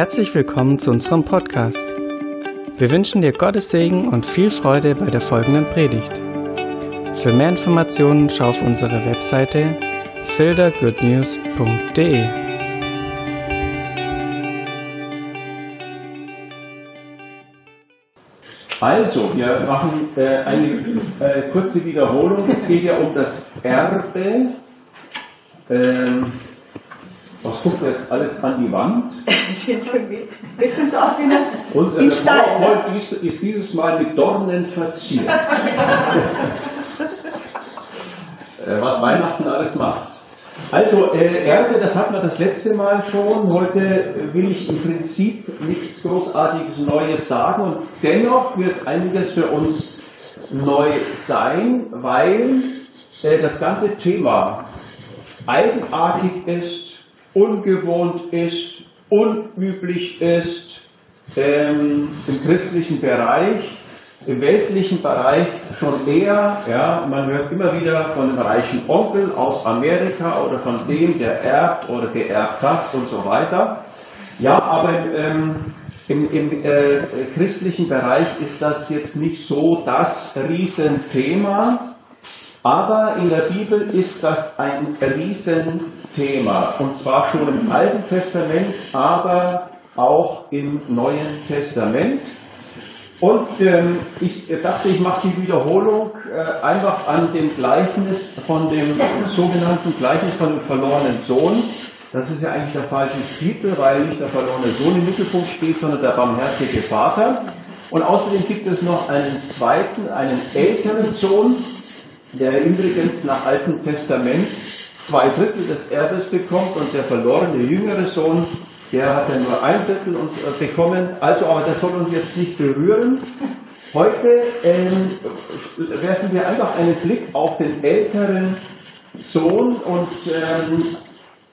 Herzlich willkommen zu unserem Podcast. Wir wünschen dir Gottes Segen und viel Freude bei der folgenden Predigt. Für mehr Informationen schau auf unsere Webseite fildergoodnews.de. Also, wir machen äh, eine äh, kurze Wiederholung. Es geht ja um das Erbe. Ähm, guckt jetzt alles an die Wand? Sieht irgendwie ein bisschen so aus wie eine Unser in Stein. ne? PowerPoint ist, ist dieses Mal mit Dornen verziert. äh, was Weihnachten alles macht. Also, äh, Erbe, das hatten wir das letzte Mal schon. Heute will ich im Prinzip nichts Großartiges Neues sagen und dennoch wird einiges für uns neu sein, weil äh, das ganze Thema eigenartig ist, ungewohnt ist, unüblich ist, ähm, im christlichen Bereich, im weltlichen Bereich schon eher, ja, man hört immer wieder von dem reichen Onkel aus Amerika oder von dem, der erbt oder geerbt hat und so weiter. Ja, aber ähm, im, im äh, christlichen Bereich ist das jetzt nicht so das Riesenthema. Aber in der Bibel ist das ein Riesenthema. Und zwar schon im Alten Testament, aber auch im Neuen Testament. Und ähm, ich dachte, ich mache die Wiederholung äh, einfach an dem Gleichnis von dem sogenannten Gleichnis von dem verlorenen Sohn. Das ist ja eigentlich der falsche Titel, weil nicht der verlorene Sohn im Mittelpunkt steht, sondern der barmherzige Vater. Und außerdem gibt es noch einen zweiten, einen älteren Sohn, der übrigens nach Altem Testament zwei Drittel des Erbes bekommt und der verlorene jüngere Sohn, der hat ja nur ein Drittel und, äh, bekommen. Also, aber das soll uns jetzt nicht berühren. Heute ähm, werfen wir einfach einen Blick auf den älteren Sohn und ähm,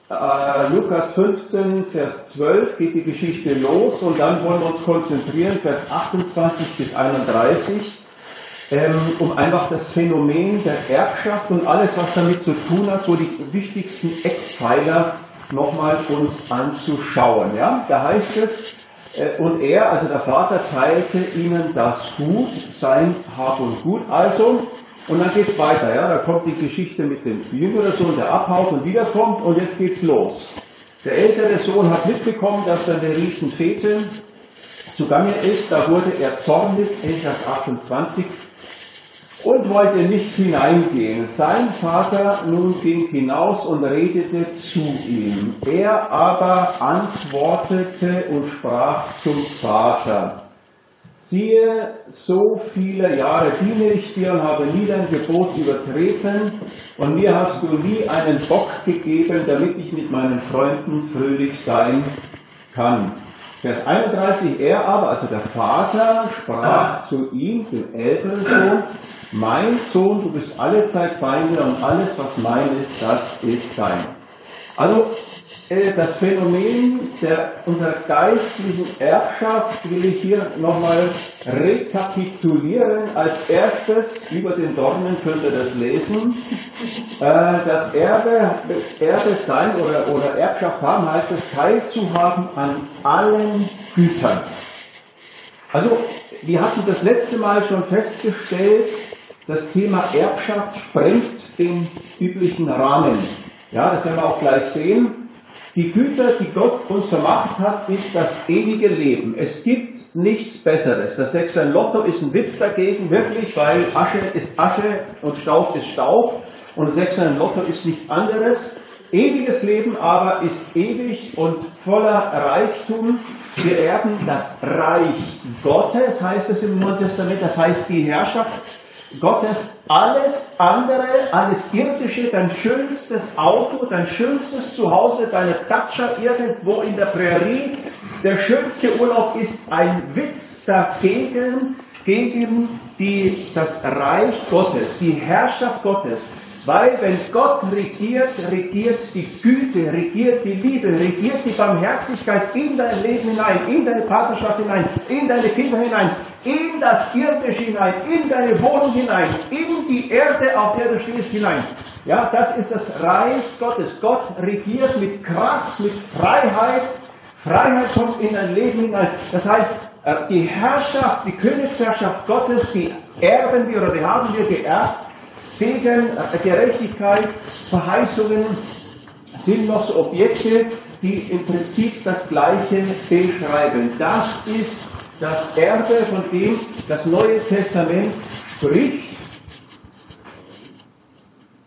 äh, Lukas 15, Vers 12 geht die Geschichte los und dann wollen wir uns konzentrieren, Vers 28 bis 31 ähm, um einfach das Phänomen der Erbschaft und alles, was damit zu tun hat, so die wichtigsten Eckpfeiler nochmal uns anzuschauen. Ja? Da heißt es, äh, und er, also der Vater, teilte ihnen das Gut, sein Hab und Gut. Also, und dann geht's weiter. Ja? Da kommt die Geschichte mit dem jüngeren Sohn, der abhaut und wiederkommt, und jetzt geht's los. Der ältere Sohn hat mitbekommen, dass dann der Riesenfete zugange ist. Da wurde er zornig, Vers 28 und wollte nicht hineingehen. Sein Vater nun ging hinaus und redete zu ihm. Er aber antwortete und sprach zum Vater. Siehe, so viele Jahre diene ich dir und habe nie dein Gebot übertreten, und mir hast du nie einen Bock gegeben, damit ich mit meinen Freunden fröhlich sein kann. Vers 31, er aber, also der Vater, sprach zu ihm, dem älteren Sohn, mein Sohn, du bist alle Zeit bei mir und alles, was mein ist, das ist dein. Also äh, das Phänomen der, unserer geistlichen Erbschaft will ich hier nochmal rekapitulieren. Als erstes, über den Dornen könnt ihr das lesen, äh, das Erbe, Erbe sein oder, oder Erbschaft haben, heißt es, teilzuhaben an allen Gütern. Also, wir hatten das letzte Mal schon festgestellt, das Thema Erbschaft sprengt den üblichen Rahmen. Ja, das werden wir auch gleich sehen. Die Güter, die Gott uns vermacht hat, ist das ewige Leben. Es gibt nichts Besseres. Das Sechser Lotto ist ein Witz dagegen, wirklich, weil Asche ist Asche und Staub ist Staub. Und Sechser Lotto ist nichts anderes. Ewiges Leben aber ist ewig und voller Reichtum. Wir erben das Reich Gottes, heißt es im Neuen Testament, das heißt die Herrschaft Gottes alles andere, alles irdische, dein schönstes Auto, dein schönstes Zuhause, deine Datscha irgendwo in der Prärie, der schönste Urlaub ist ein Witz dagegen, gegen die, das Reich Gottes, die Herrschaft Gottes. Weil wenn Gott regiert, regiert die Güte, regiert die Liebe, regiert die Barmherzigkeit in dein Leben hinein, in deine Partnerschaft hinein, in deine Kinder hinein, in das Irdische hinein, in deine Wohnung hinein, in die Erde, auf der du stehst, hinein. Ja, das ist das Reich Gottes. Gott regiert mit Kraft, mit Freiheit Freiheit kommt in dein Leben hinein. Das heißt, äh, die Herrschaft, die Königsherrschaft Gottes, die erben wir oder die haben wir geerbt. Segen, äh, Gerechtigkeit, Verheißungen sind noch so Objekte, die im Prinzip das Gleiche beschreiben. Das ist das Erbe, von dem das Neue Testament spricht.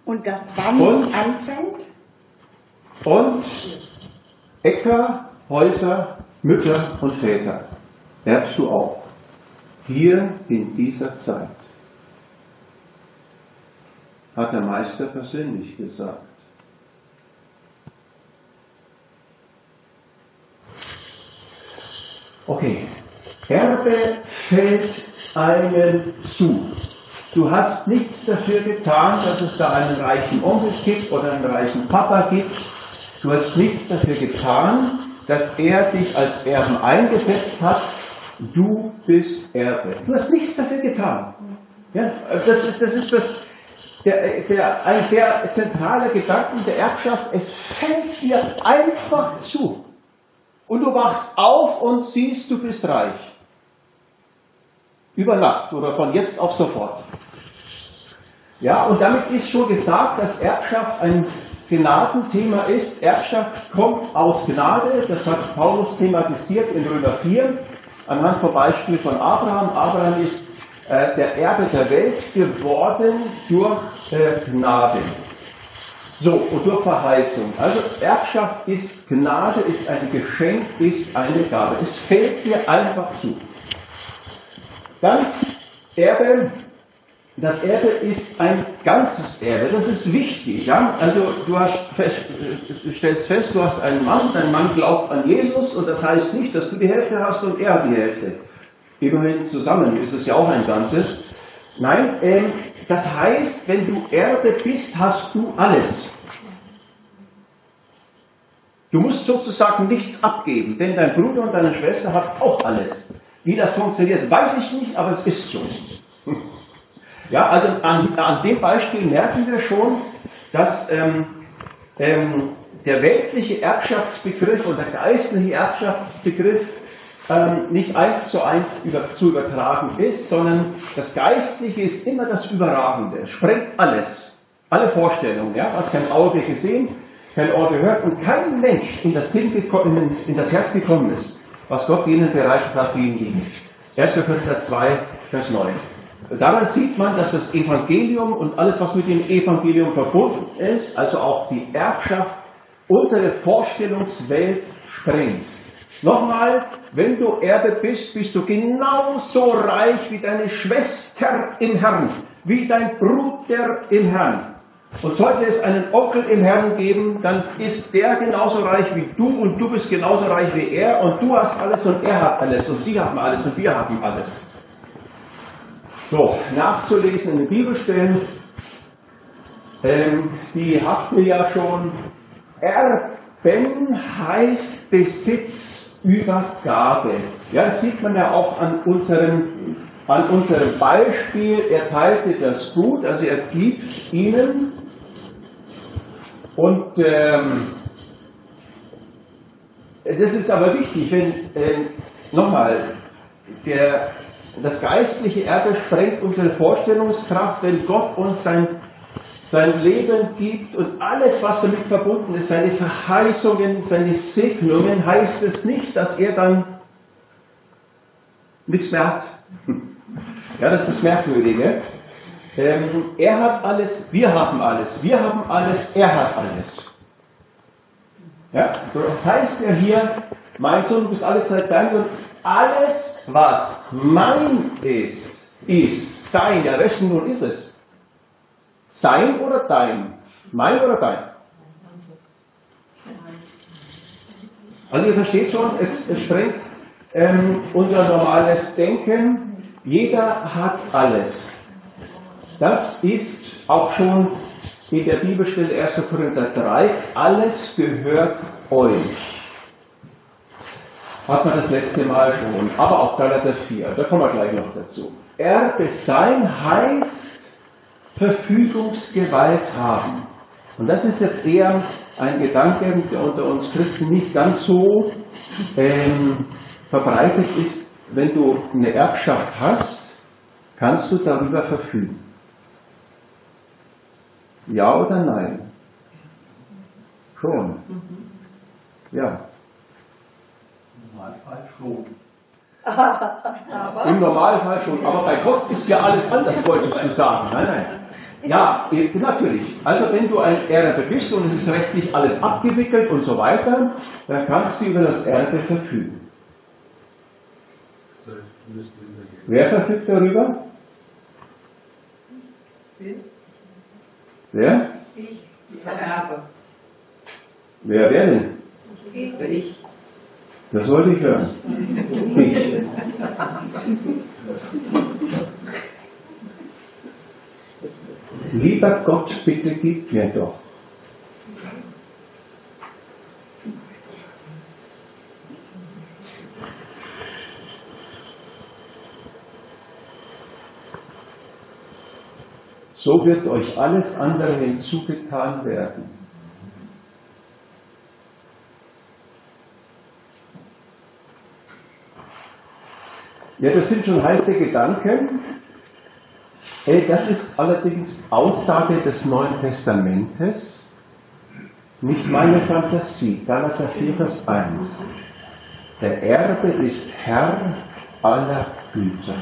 Und das wann Und? anfängt? Und Äcker, Häuser, Mütter und Väter erbst du auch. Hier in dieser Zeit. Hat der Meister persönlich gesagt. Okay. Erbe fällt einem zu. Du hast nichts dafür getan, dass es da einen reichen Onkel gibt oder einen reichen Papa gibt. Du hast nichts dafür getan, dass er dich als Erben eingesetzt hat. Du bist Erbe. Du hast nichts dafür getan. Ja, das, das ist das, der, der, ein sehr zentraler Gedanke der Erbschaft. Es fällt dir einfach zu. Und du wachst auf und siehst, du bist reich. Über Nacht oder von jetzt auf sofort. Ja, und damit ist schon gesagt, dass Erbschaft ein Gnadenthema ist. Erbschaft kommt aus Gnade, das hat Paulus thematisiert in Römer 4, anhand vom Beispiel von Abraham. Abraham ist äh, der Erbe der Welt geworden durch äh, Gnade. So, und durch Verheißung. Also Erbschaft ist Gnade, ist ein Geschenk, ist eine Gabe. Es fällt dir einfach zu. Dann Erbe. Das Erbe ist ein ganzes Erbe. Das ist wichtig. Ja? Also du hast fest, äh, stellst fest, du hast einen Mann, dein Mann glaubt an Jesus und das heißt nicht, dass du die Hälfte hast und er die Hälfte. Immerhin zusammen ist es ja auch ein Ganzes. Nein, ähm, das heißt, wenn du Erbe bist, hast du alles. Du musst sozusagen nichts abgeben, denn dein Bruder und deine Schwester hat auch alles. Wie das funktioniert, weiß ich nicht, aber es ist so. Ja, also an, an dem Beispiel merken wir schon, dass ähm, ähm, der weltliche Erbschaftsbegriff und der geistliche Erbschaftsbegriff nicht eins zu eins über, zu übertragen ist, sondern das Geistliche ist immer das Überragende, sprengt alles, alle Vorstellungen, ja, was kein Auge gesehen, kein Ohr gehört und kein Mensch in das, Sinn geko- in, das Herz gekommen ist, was Gott ihnen bereitet hat, die lieben. 1. Korinther 2, Vers 9. Daran sieht man, dass das Evangelium und alles, was mit dem Evangelium verbunden ist, also auch die Erbschaft, unsere Vorstellungswelt sprengt. Nochmal, wenn du Erbe bist, bist du genauso reich wie deine Schwester im Herrn, wie dein Bruder im Herrn. Und sollte es einen Onkel im Herrn geben, dann ist der genauso reich wie du und du bist genauso reich wie er und du hast alles und er hat alles und sie haben alles und wir haben alles. So, nachzulesen in den Bibelstellen, ähm, die habt ihr ja schon. Erben heißt Besitzübergabe. Ja, das sieht man ja auch an unserem, an unserem Beispiel. Er teilte das Gut, also er gibt ihnen. Und ähm, das ist aber wichtig, wenn, äh, nochmal, der, das geistliche Erbe sprengt unsere Vorstellungskraft, wenn Gott uns sein, sein Leben gibt und alles, was damit verbunden ist, seine Verheißungen, seine Segnungen, heißt es nicht, dass er dann nichts mehr hat. Ja, das ist das Merkwürdige. Ähm, er hat alles, wir haben alles, wir haben alles, er hat alles. Ja, das heißt ja hier, mein Sohn, du bist alle Zeit dein und alles, was mein ist, ist dein. Ja, wessen nun ist es? Sein oder dein? Mein oder dein? Also ihr versteht schon, es, es sprengt ähm, unser normales Denken. Jeder hat alles. Das ist auch schon in der Bibelstelle 1. Korinther 3. Alles gehört euch. Hat man das letzte Mal schon, aber auch Galater 4. Da kommen wir gleich noch dazu. Erbe sein heißt Verfügungsgewalt haben. Und das ist jetzt eher ein Gedanke, der unter uns Christen nicht ganz so ähm, verbreitet ist. Wenn du eine Erbschaft hast, kannst du darüber verfügen. Ja oder nein? Schon. Ja. Im Normalfall schon. Im Normalfall schon. Aber bei Gott ist ja alles anders, wolltest du sagen. Nein, nein. Ja, natürlich. Also wenn du ein Erbe bist und es ist rechtlich alles abgewickelt und so weiter, dann kannst du über das Erbe verfügen. Wer verfügt darüber? Wer? Ich vererbe. Wer wer denn? Ich. Das wollte ich hören. Ich. Lieber Gott, bitte gib mir doch. So wird euch alles andere hinzugetan werden. Ja, das sind schon heiße Gedanken. Das ist allerdings Aussage des Neuen Testamentes, nicht meine Fantasie. Galater 4, Vers 1. Der Erbe ist Herr aller Güter.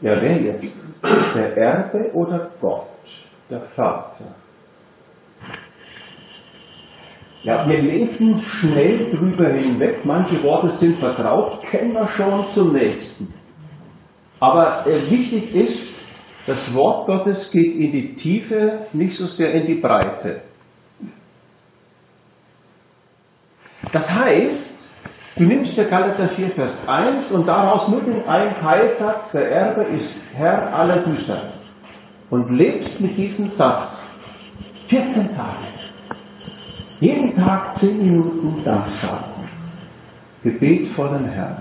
Ja, wer jetzt? Der Erbe oder Gott, der Vater? Ja, wir lesen schnell drüber hinweg. Manche Worte sind vertraut, kennen wir schon zum nächsten. Aber äh, wichtig ist, das Wort Gottes geht in die Tiefe, nicht so sehr in die Breite. Das heißt, du nimmst der Galater 4, Vers 1 und daraus nur den einen Teilsatz, der Erbe ist Herr aller Güter. Und lebst mit diesem Satz 14 Tage. Jeden Tag 10 Minuten Dank sagen. Gebet vor dem Herrn.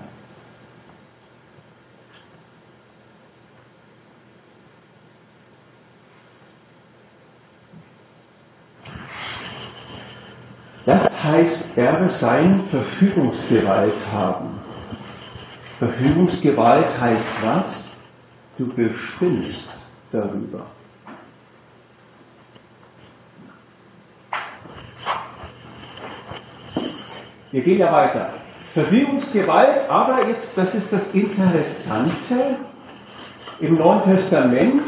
Das heißt, Erbe sein, Verfügungsgewalt haben. Verfügungsgewalt heißt was? Du bestimmst darüber. Wir gehen ja weiter. Verfügungsgewalt, aber jetzt, das ist das Interessante im Neuen Testament.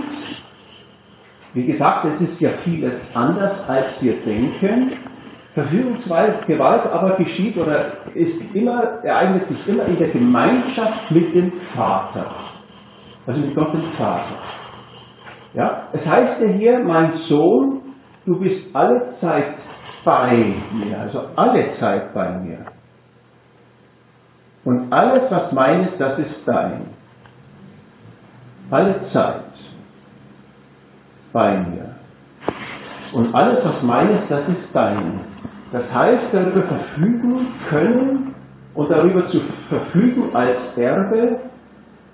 Wie gesagt, es ist ja vieles anders, als wir denken. Verfügungsgewalt aber geschieht oder ist immer, ereignet sich immer in der Gemeinschaft mit dem Vater. Also mit Gott dem Vater. Ja? Es heißt ja hier, mein Sohn, du bist alle Zeit bei mir, also alle Zeit bei mir. Und alles, was mein ist, das ist dein. Alle Zeit bei mir. Und alles, was mein ist, das ist dein. Das heißt, darüber verfügen können und darüber zu verfügen als Erbe,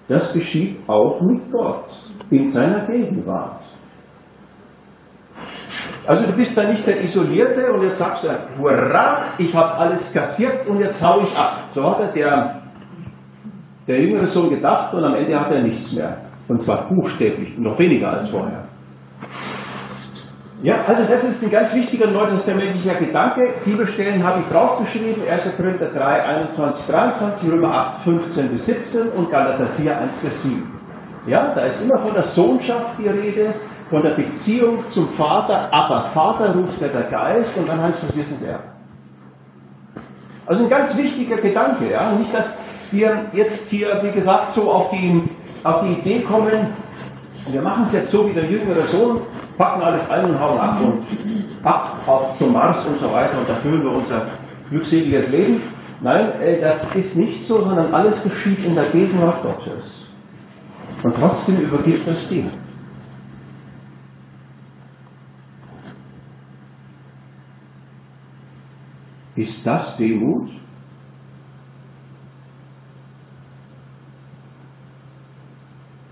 das geschieht auch mit Gott in seiner Gegenwart. Also du bist da nicht der Isolierte und jetzt sagst du, hurra, ich habe alles kassiert und jetzt hau ich ab. So hat der, der jüngere Sohn gedacht und am Ende hat er nichts mehr. Und zwar buchstäblich, noch weniger als vorher. Ja, also das ist ein ganz wichtiger neutestamentlicher Gedanke. Bibelstellen habe ich draufgeschrieben, 1. Korinther 3, 21, 23, Römer 8, 15 bis 17 und Galater 4, 1 bis 7. Ja, da ist immer von der Sohnschaft die Rede, von der Beziehung zum Vater, aber Vater ruft ja der Geist und dann heißt es, wir sind er. Also ein ganz wichtiger Gedanke, ja. Nicht, dass wir jetzt hier, wie gesagt, so auf die, auf die Idee kommen, wir machen es jetzt so wie der jüngere Sohn, packen alles ein und hauen ab und ab auf zum Mars und so weiter und da führen wir unser glückseliges Leben. Nein, äh, das ist nicht so, sondern alles geschieht in der Gegenwart Gottes. Und trotzdem übergibt das dir. Ist das Demut?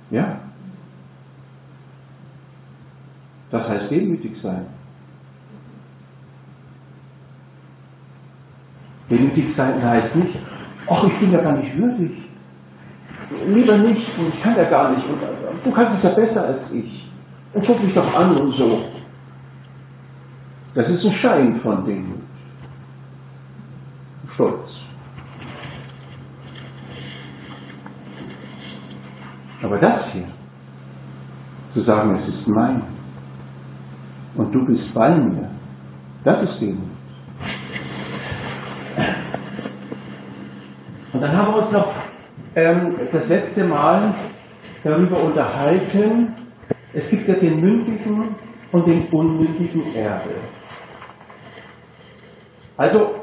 Ja. Das heißt demütig sein. Demütig sein heißt nicht, ach, ich bin ja gar nicht würdig. Lieber nicht, ich kann ja gar nicht. Und du kannst es ja besser als ich. Und guck mich doch an und so. Das ist ein Schein von Demut. Stolz. Aber das hier, zu sagen, es ist mein und du bist bei mir, das ist Demut. Und dann haben wir uns noch ähm, das letzte Mal darüber unterhalten, es gibt ja den mündigen und den unmündigen Erbe. Also,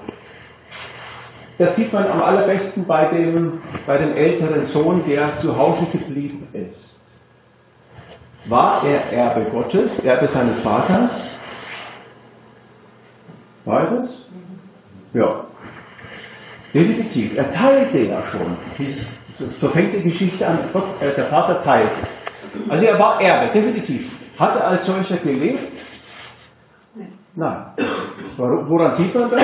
das sieht man am allerbesten bei dem, bei dem älteren Sohn, der zu Hause geblieben ist. War er Erbe Gottes, Erbe seines Vaters? War das? Ja. Definitiv. Er teilte ja schon. So fängt die Geschichte an. Äh, der Vater teilt. Also er war Erbe, definitiv. Hat er als solcher gelebt? Nein. Woran sieht man das?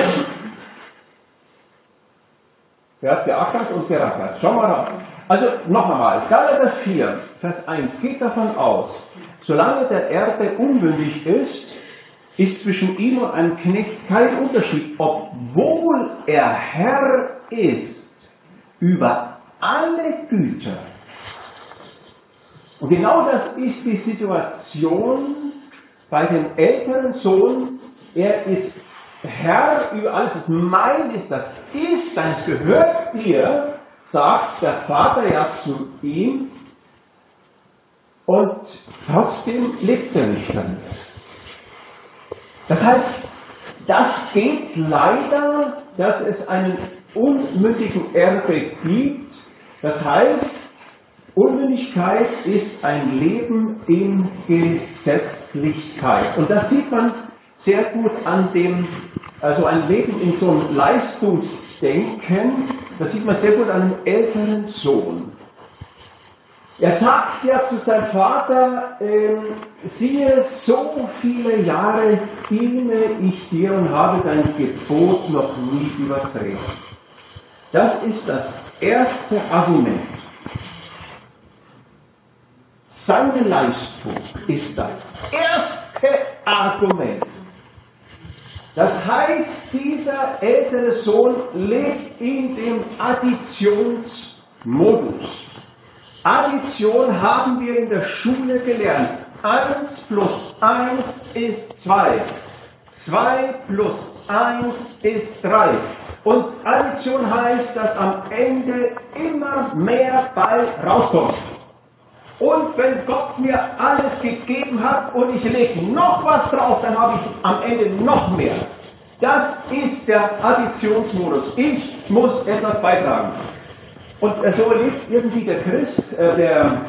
Er hat geackert und gerackert. Schau mal raus. Also noch einmal, Galater 4, Vers 1 geht davon aus, solange der Erbe unmündig ist, ist zwischen ihm und einem Knecht kein Unterschied, obwohl er Herr ist über alle Güter. Und genau das ist die Situation bei dem älteren Sohn. Er ist Herr über alles, was mein ist, das ist, das gehört dir, sagt der Vater ja zu ihm. Und trotzdem lebt er nicht damit. Das heißt, das geht leider, dass es einen unmündigen Erbe gibt. Das heißt, Unmündigkeit ist ein Leben in Gesetzlichkeit. Und das sieht man sehr gut an dem, also ein Leben in so einem Leistungsdenken, das sieht man sehr gut an einem älteren Sohn. Er sagt ja zu seinem Vater, äh, siehe, so viele Jahre diene ich dir und habe dein Gebot noch nie übertreten. Das ist das erste Argument. Seine Leistung ist das erste Argument. Das heißt, dieser ältere Sohn lebt in dem Additionsmodus. Addition haben wir in der Schule gelernt. 1 plus 1 ist 2. 2 plus 1 ist 3. Und Addition heißt, dass am Ende immer mehr bei rauskommt. Und wenn Gott mir alles gegeben hat und ich lege noch was drauf, dann habe ich am Ende noch mehr. Das ist der Additionsmodus. Ich muss etwas beitragen. Und so erlebt irgendwie der Christ, äh, der,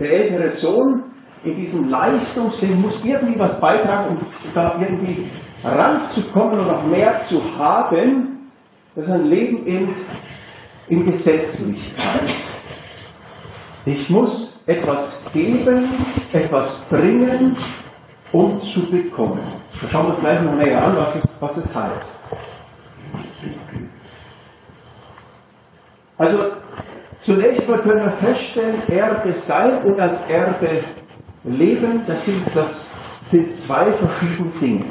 der ältere Sohn, in diesem Leistungsleben, muss irgendwie was beitragen, um da irgendwie ranzukommen und noch mehr zu haben. Das ist ein Leben in, in Gesetzlichkeit. Ich muss etwas geben, etwas bringen, um zu bekommen. Wir schauen uns gleich noch näher an, was, was es heißt. Also zunächst mal können wir feststellen, Erbe sein und als Erbe leben, das sind, das sind zwei verschiedene Dinge.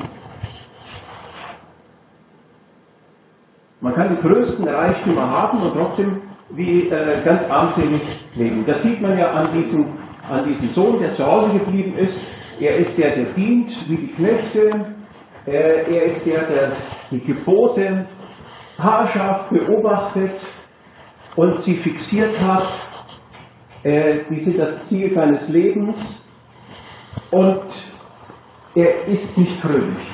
Man kann die größten Reichtümer haben und trotzdem wie äh, ganz armselig leben. Das sieht man ja an diesem, an diesem Sohn, der zu Hause geblieben ist. Er ist der, der dient wie die Knechte. Äh, er ist der, der die Gebote haarscharf beobachtet und sie fixiert hat, äh, die sind das Ziel seines Lebens und er ist nicht fröhlich.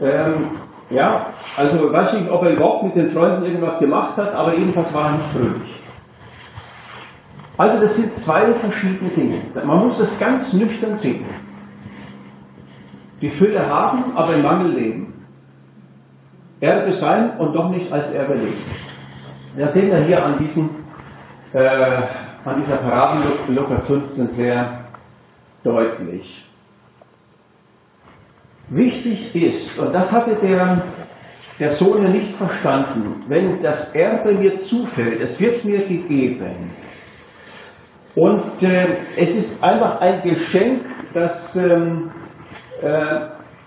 Ähm, ja, also weiß nicht, ob er überhaupt mit den Freunden irgendwas gemacht hat, aber jedenfalls war er nicht fröhlich. Also das sind zwei verschiedene Dinge. Man muss das ganz nüchtern sehen. Die Fülle haben, aber im Mangel leben. Erbe sein und doch nicht als Erbe leben. Das sehen wir hier an, diesem, äh, an dieser Parabel Lukas 15 sehr, deutlich. Wichtig ist, und das hatte der, der Sohn nicht verstanden, wenn das Erbe mir zufällt, es wird mir gegeben. Und äh, es ist einfach ein Geschenk, das, ähm, äh,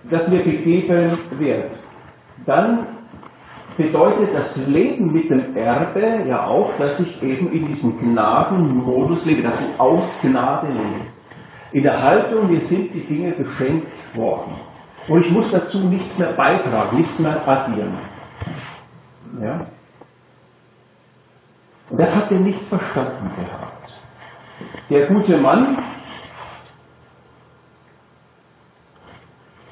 das mir gegeben wird. Dann bedeutet das Leben mit dem Erbe ja auch, dass ich eben in diesem Gnadenmodus lebe, dass ich aus Gnade lebe. In der Haltung, mir sind die Dinge geschenkt worden. Und ich muss dazu nichts mehr beitragen, nichts mehr addieren. Ja? Und das hat er nicht verstanden gehabt. Der gute Mann,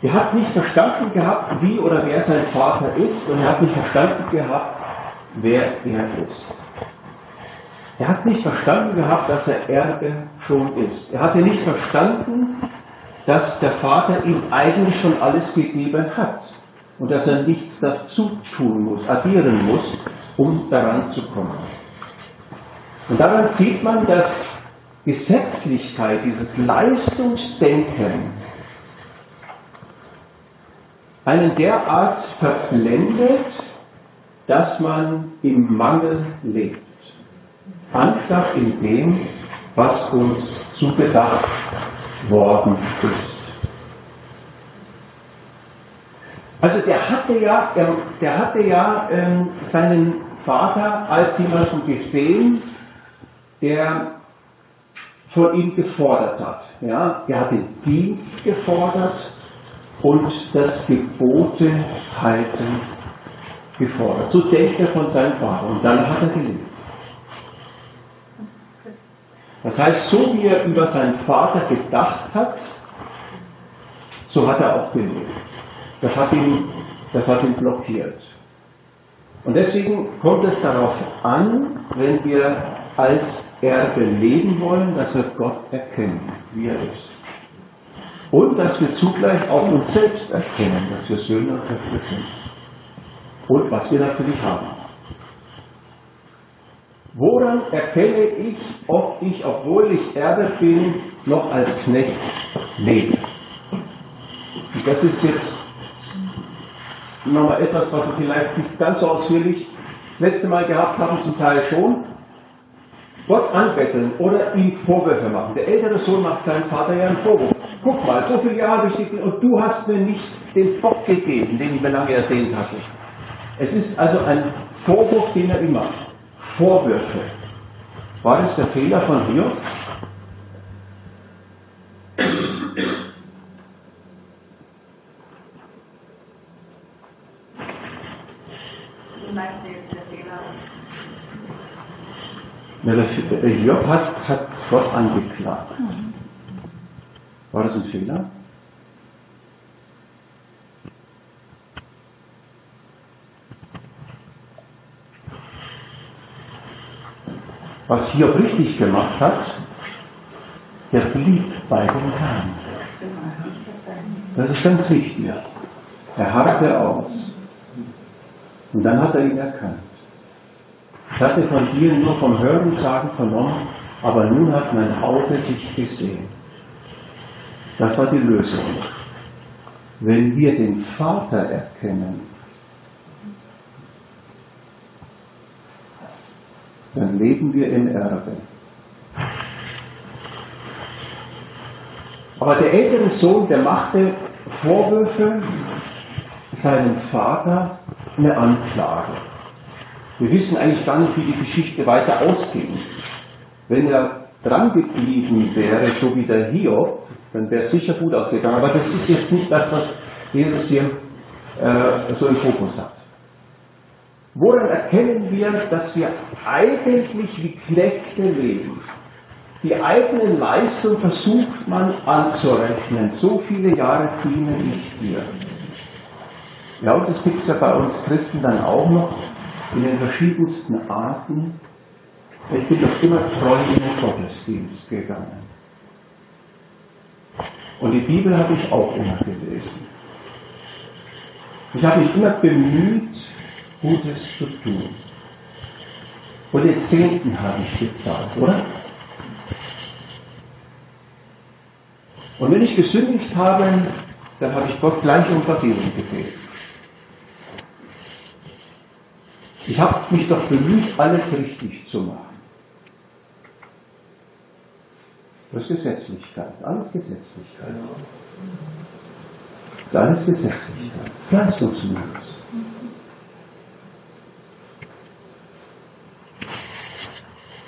der hat nicht verstanden gehabt, wie oder wer sein Vater ist, und er hat nicht verstanden gehabt, wer er ist. Er hat nicht verstanden gehabt, dass er Erbe schon ist. Er hatte nicht verstanden, dass der Vater ihm eigentlich schon alles gegeben hat und dass er nichts dazu tun muss, addieren muss, um daran zu kommen. Und daran sieht man, dass Gesetzlichkeit, dieses Leistungsdenken, einen derart verblendet, dass man im Mangel lebt, anstatt in dem, was uns zugedacht worden ist. Also der hatte ja, der hatte ja ähm, seinen Vater als jemanden gesehen, der von ihm gefordert hat. Ja, er hat den Dienst gefordert und das Gebote halten gefordert. So denkt er von seinem Vater und dann hat er gelebt. Das heißt, so wie er über seinen Vater gedacht hat, so hat er auch gelebt. Das hat ihn, das hat ihn blockiert. Und deswegen kommt es darauf an, wenn wir als Erbe leben wollen, dass wir Gott erkennen, wie er ist. Und dass wir zugleich auch uns selbst erkennen, dass wir Söhne und Töchter sind. Und was wir natürlich haben. Woran erkenne ich, ob ich, obwohl ich Erbe bin, noch als Knecht lebe? Und das ist jetzt nochmal etwas, was wir vielleicht nicht ganz so ausführlich das letzte Mal gehabt haben, zum Teil schon. Gott anbetteln oder ihm Vorwürfe machen. Der ältere Sohn macht seinem Vater ja einen Vorwurf. Guck mal, so viele Jahre habe ich dich und du hast mir nicht den Bock gegeben, den ich mir lange ersehnt hatte. Es ist also ein Vorwurf, den er ihm macht. Vorwürfe. War das der Fehler von Hiob? Der Hiob hat, hat Gott angeklagt. War das ein Fehler? Was Hiob richtig gemacht hat, der blieb bei dem Herrn. Das ist ganz wichtig. Er harrte aus. Und dann hat er ihn erkannt. Ich hatte von dir nur vom Hörensagen vernommen, aber nun hat mein Auge dich gesehen. Das war die Lösung. Wenn wir den Vater erkennen, dann leben wir im Erbe. Aber der ältere Sohn, der machte Vorwürfe seinem Vater eine Anklage. Wir wissen eigentlich gar nicht, wie die Geschichte weiter ausging. Wenn er dran geblieben wäre, so wie der Hiob, dann wäre es sicher gut ausgegangen. Aber das ist jetzt nicht das, was Jesus hier äh, so im Fokus hat. Woran erkennen wir, dass wir eigentlich wie Knechte leben? Die eigene Leistung versucht man anzurechnen. So viele Jahre diene ich dir. Ja, und das gibt es ja bei uns Christen dann auch noch in den verschiedensten Arten. Ich bin doch immer treu in den Gottesdienst gegangen. Und die Bibel habe ich auch immer gelesen. Ich habe mich immer bemüht, Gutes zu tun. Und den Zehnten habe ich gezahlt, oder? Und wenn ich gesündigt habe, dann habe ich Gott gleich um Vergebung gebeten. Ich habe mich doch bemüht, alles richtig zu machen. Das ist Gesetzlichkeit, alles Gesetzlichkeit. Das ist alles Gesetzlichkeit, das ist Leistungsmodus.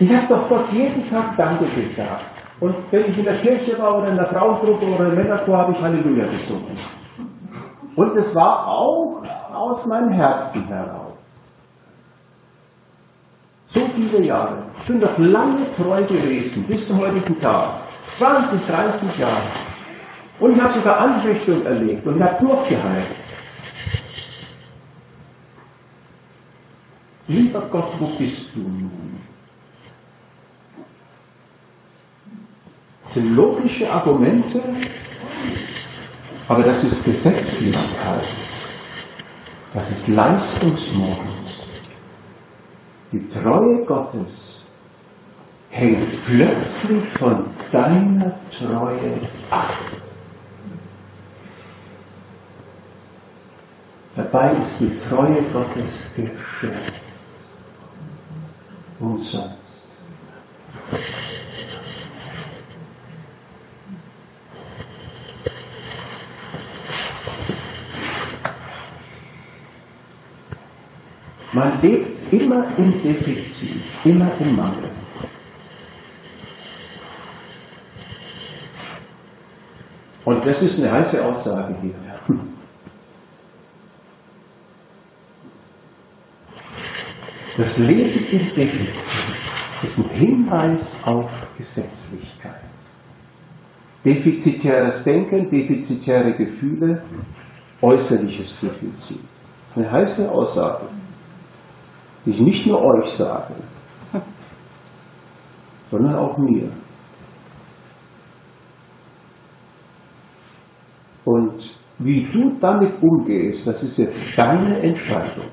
Ich habe doch Gott jeden Tag Danke gesagt. Und wenn ich in der Kirche war oder in der Frauengruppe oder im Männerchor, habe ich Halleluja gesungen. Und es war auch aus meinem Herzen heraus. So viele Jahre. Ich bin doch lange treu gewesen, bis zum heutigen Tag. 20, 30 Jahre. Und ich habe sogar Anfechtung erlebt und habe durchgehalten. Lieber Gott, wo bist du nun? Sind logische Argumente, aber das ist Gesetzlichkeit. Das ist Leistungsmodus. Die Treue Gottes hängt plötzlich von deiner Treue ab. Dabei ist die Treue Gottes geschenkt. Umsonst. Man lebt immer im Defizit, immer im Mangel. Und das ist eine heiße Aussage hier. Das Leben im Defizit ist ein Hinweis auf Gesetzlichkeit. Defizitäres Denken, defizitäre Gefühle, äußerliches Defizit. Eine heiße Aussage die ich nicht nur euch sage, sondern auch mir. Und wie du damit umgehst, das ist jetzt deine Entscheidung.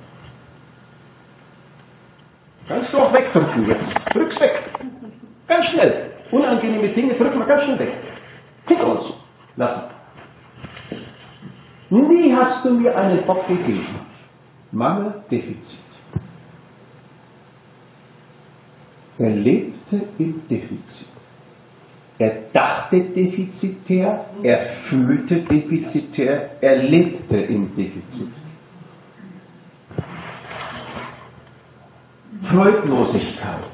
Kannst du auch wegdrücken jetzt. Drück's weg. Ganz schnell. Unangenehme Dinge drücken wir ganz schnell weg. Hinter uns lassen. Nie hast du mir einen Bock gegeben. Mangel, Defizit. Er lebte im Defizit. Er dachte defizitär, er fühlte defizitär, er lebte im Defizit. Freudlosigkeit,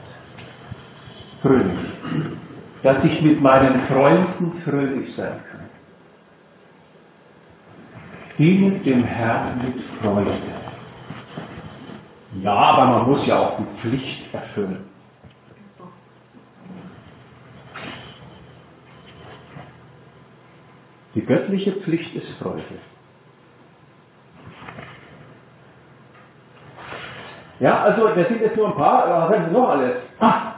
fröhlich, dass ich mit meinen Freunden fröhlich sein kann. Diene dem Herrn mit Freude. Ja, aber man muss ja auch die Pflicht erfüllen. Die göttliche Pflicht ist Freude. Ja, also das sind jetzt nur ein paar, aber was haben wir noch alles? Ah,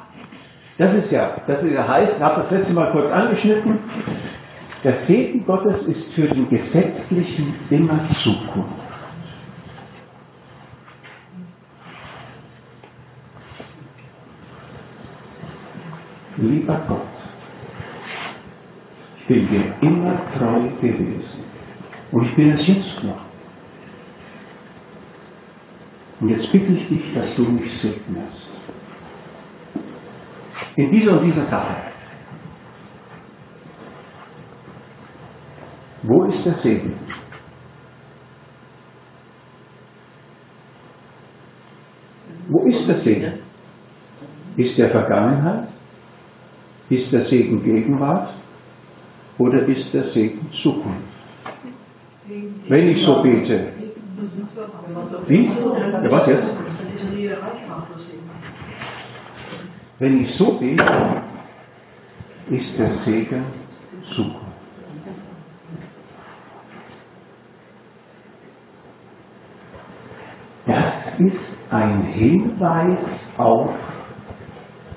das ist ja, das ist ja heißt, ich habe das letzte Mal kurz angeschnitten, der Segen Gottes ist für den Gesetzlichen immer Zukunft. Lieber Gott, bin dir immer treu gewesen. Und ich bin es jetzt noch. Und jetzt bitte ich dich, dass du mich segnest. In dieser und dieser Sache. Wo ist der Segen? Wo ist der Segen? Ist der Vergangenheit? Ist der Segen Gegenwart? Oder ist der Segen Zukunft? Wenn ich so bete. Wie? Ja, was jetzt? Wenn ich so bete, ist der Segen Zukunft. Das ist ein Hinweis auf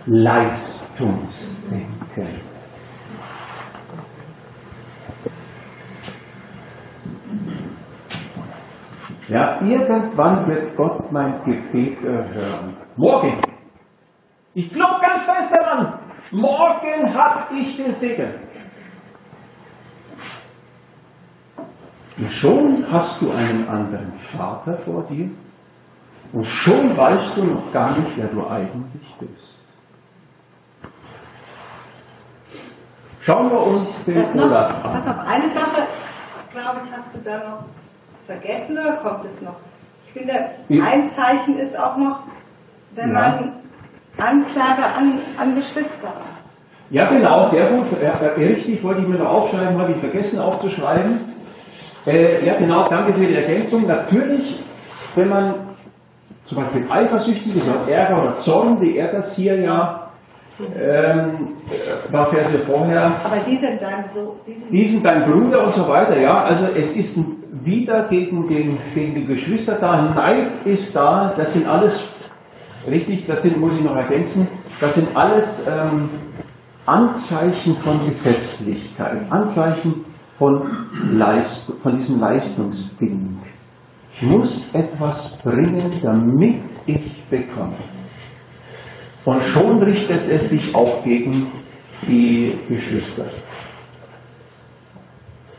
Leistungsdenken. Ja, irgendwann wird Gott mein Gebet erhören. Morgen. Ich glaube ganz fest daran. Morgen habe ich den Segen. Und schon hast du einen anderen Vater vor dir und schon weißt du noch gar nicht, wer du eigentlich bist. Schauen wir uns den Olaf an. pass auf, eine Sache, glaube ich, hast du da noch vergessen oder kommt es noch? Ich finde, ein Zeichen ist auch noch, wenn Ja. man Anklage an, an Geschwister hat. Ja, genau, sehr gut. Ja, richtig, wollte ich mir noch aufschreiben, habe ich vergessen aufzuschreiben. Äh, ja, genau, danke für die Ergänzung. Natürlich, wenn man zum Beispiel eifersüchtig ist oder Ärger oder Zorn, wie er das hier ja ähm, äh, war Verse vorher, Aber die sind dann so, die sind dein Bruder und so weiter, ja, also es ist ein wieder gegen, den, gegen die Geschwister da, Neid ist da, das sind alles, richtig, das sind, muss ich noch ergänzen, das sind alles ähm, Anzeichen von Gesetzlichkeit, Anzeichen von, Leist, von diesem Leistungsding. Ich muss etwas bringen, damit ich bekomme. Und schon richtet es sich auch gegen die Geschwister.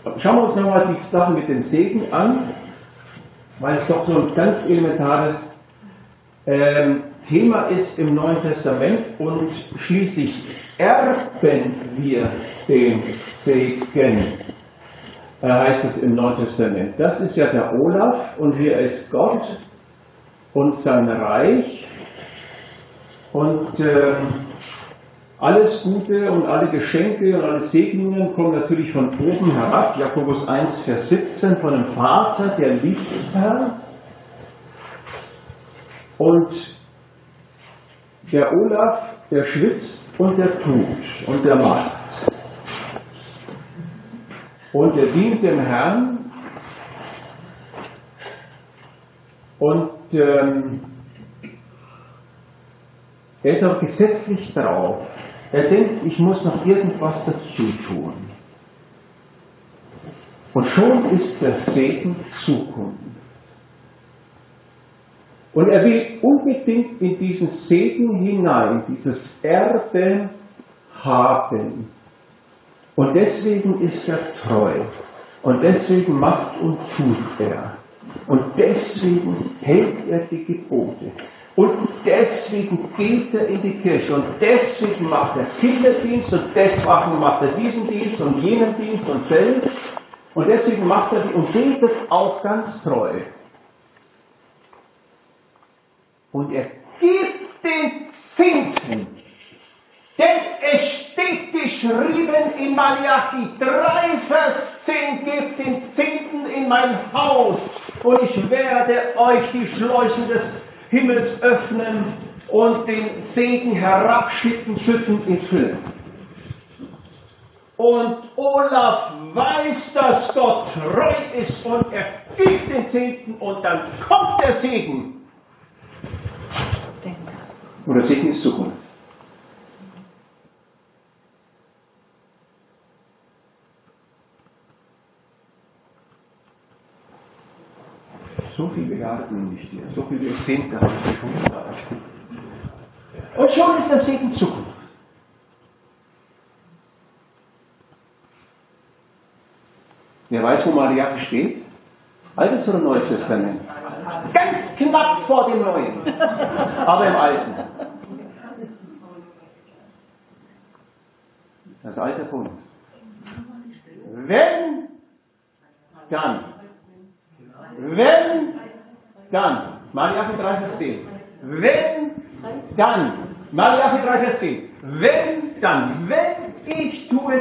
Schauen wir uns nochmal die Sache mit dem Segen an, weil es doch so ein ganz elementares ähm, Thema ist im Neuen Testament und schließlich erben wir den Segen, äh, heißt es im Neuen Testament. Das ist ja der Olaf und hier ist Gott und sein Reich und ähm, alles Gute und alle Geschenke und alle Segnungen kommen natürlich von oben herab. Jakobus 1, Vers 17, von dem Vater, der Lichtherr. Und der Olaf, der schwitzt und der tut und der macht. Und er dient dem Herrn. Und ähm, er ist auch gesetzlich drauf. Er denkt, ich muss noch irgendwas dazu tun. Und schon ist der Segen Zukunft. Und er will unbedingt in diesen Segen hinein, dieses Erbe haben. Und deswegen ist er treu. Und deswegen macht und tut er. Und deswegen hält er die Gebote. Und deswegen geht er in die Kirche. Und deswegen macht er Kinderdienst. Und deswegen macht er diesen Dienst und jenen Dienst und selbst. Und deswegen macht er die und betet auch ganz treu. Und er gibt den Zehnten. Denn es steht geschrieben in Malachi 3, Vers 10, gebt den Zehnten in mein Haus und ich werde euch die Schläuche des Himmels öffnen und den Segen herabschütten, schütten in Fülle. Und Olaf weiß, dass Gott treu ist und er gibt den Zehnten und dann kommt der Segen. denkt. Und der Segen ist Zukunft. So viele Garten nicht hier, so viele Zehnte habe ich gesagt. Und schon ist der Segen Zukunft. Wer weiß, wo Malachi steht? Altes oder Neues Testament? Ganz knapp vor dem Neuen, aber im Alten. Das alte Bund. Wenn, dann. Wenn, dann. Malachi 3, Vers 10. Wenn, dann. Malachi 3, Vers 10. Wenn, dann. Wenn ich tue,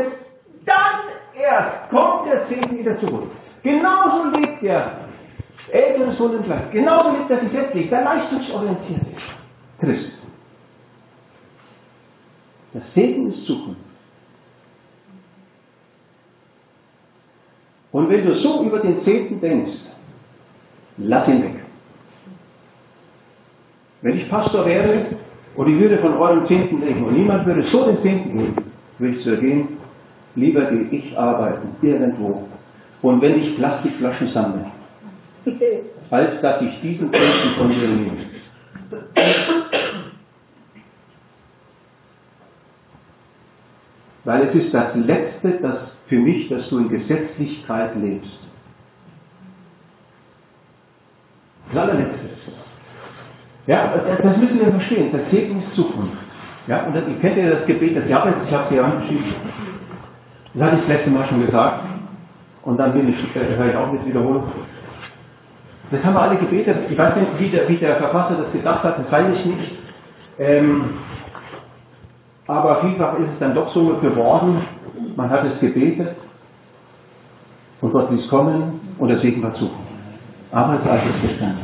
dann erst kommt der Segen in der Zukunft. Genauso lebt der ältere Sohn im Gleich. Genauso lebt der gesetzlich, der leistungsorientierte Christ. Der Segen ist Zukunft. Und wenn du so über den Zehnten denkst, lass ihn weg. Wenn ich Pastor wäre und ich würde von eurem Zehnten denken und niemand würde so den Zehnten geben, würde ich so gehen, lieber gehe ich arbeiten, irgendwo. Und wenn ich Plastikflaschen sammle, als dass ich diesen Zehnten von dir nehme. Weil es ist das Letzte, das für mich, dass du in Gesetzlichkeit lebst. Allerletzte. Ja, das müssen wir verstehen. Das Segen ist Zukunft. Ja, und dann, ihr kennt ja das Gebet des Jabez, ich habe es hier angeschrieben. Das hatte ich das letzte Mal schon gesagt. Und dann bin ich, äh, höre ich auch mit Wiederholung. Das haben wir alle gebetet. Ich weiß nicht, wie der, wie der Verfasser das gedacht hat, das weiß ich nicht. Ähm, aber vielfach ist es dann doch so geworden, man hat es gebetet und Gott ließ kommen und der Segen war zu. Aber das Alte Testament.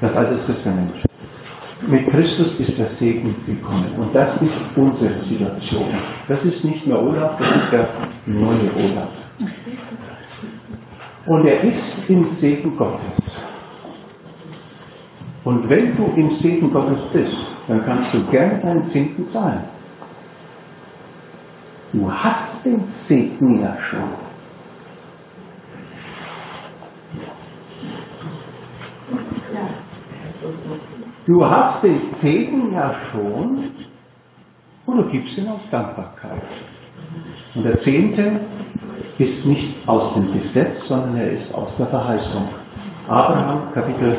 Das Alte Testament. Mit Christus ist der Segen gekommen. Und das ist unsere Situation. Das ist nicht mehr Olaf, das ist der neue Olaf. Und er ist im Segen Gottes. Und wenn du im Segen Gottes bist, dann kannst du gerne deinen Zehnten zahlen. Du hast den Segen ja schon. Du hast den Segen ja schon und du gibst ihn aus Dankbarkeit. Und der Zehnte ist nicht aus dem Gesetz, sondern er ist aus der Verheißung. Abraham, Kapitel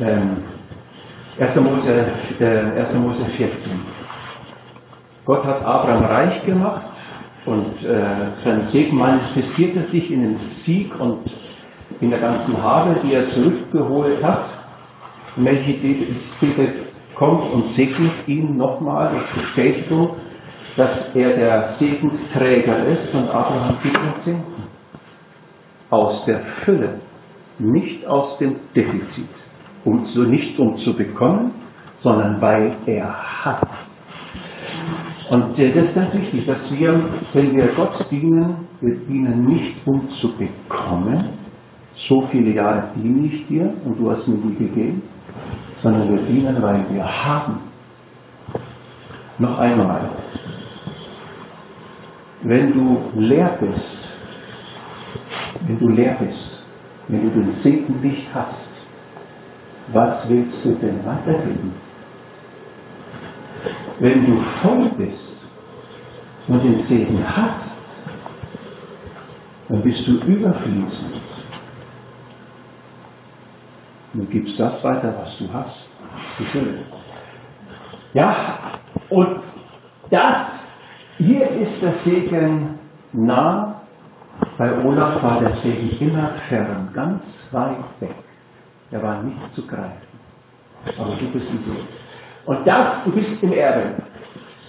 ähm, 1. Mose, äh, 1. Mose 14. Gott hat Abraham reich gemacht und äh, sein Segen manifestierte sich in dem Sieg und in der ganzen Habe, die er zurückgeholt hat. Melchizedek kommt und segnet ihn nochmal als Bestätigung, dass er der Segensträger ist und Abraham gibt den Zehnten. Aus der Fülle, nicht aus dem Defizit. Um so nicht um zu bekommen, sondern weil er hat. Und äh, das ist ganz wichtig, dass wir, wenn wir Gott dienen, wir dienen nicht um zu bekommen. So viele Jahre diene ich dir und du hast mir die gegeben, sondern wir dienen, weil wir haben. Noch einmal. Wenn du leer bist, wenn du leer bist, wenn du den Segen nicht hast, was willst du denn weitergeben? Wenn du voll bist und den Segen hast, dann bist du überfließend. Du gibst das weiter, was du hast. Die Fülle. Ja, und das, hier ist der Segen nah. Bei Olaf war der Segen immer fern, ganz weit weg. Er war nicht zu greifen. Aber du bist im Segen. Und das, du bist im Erbe.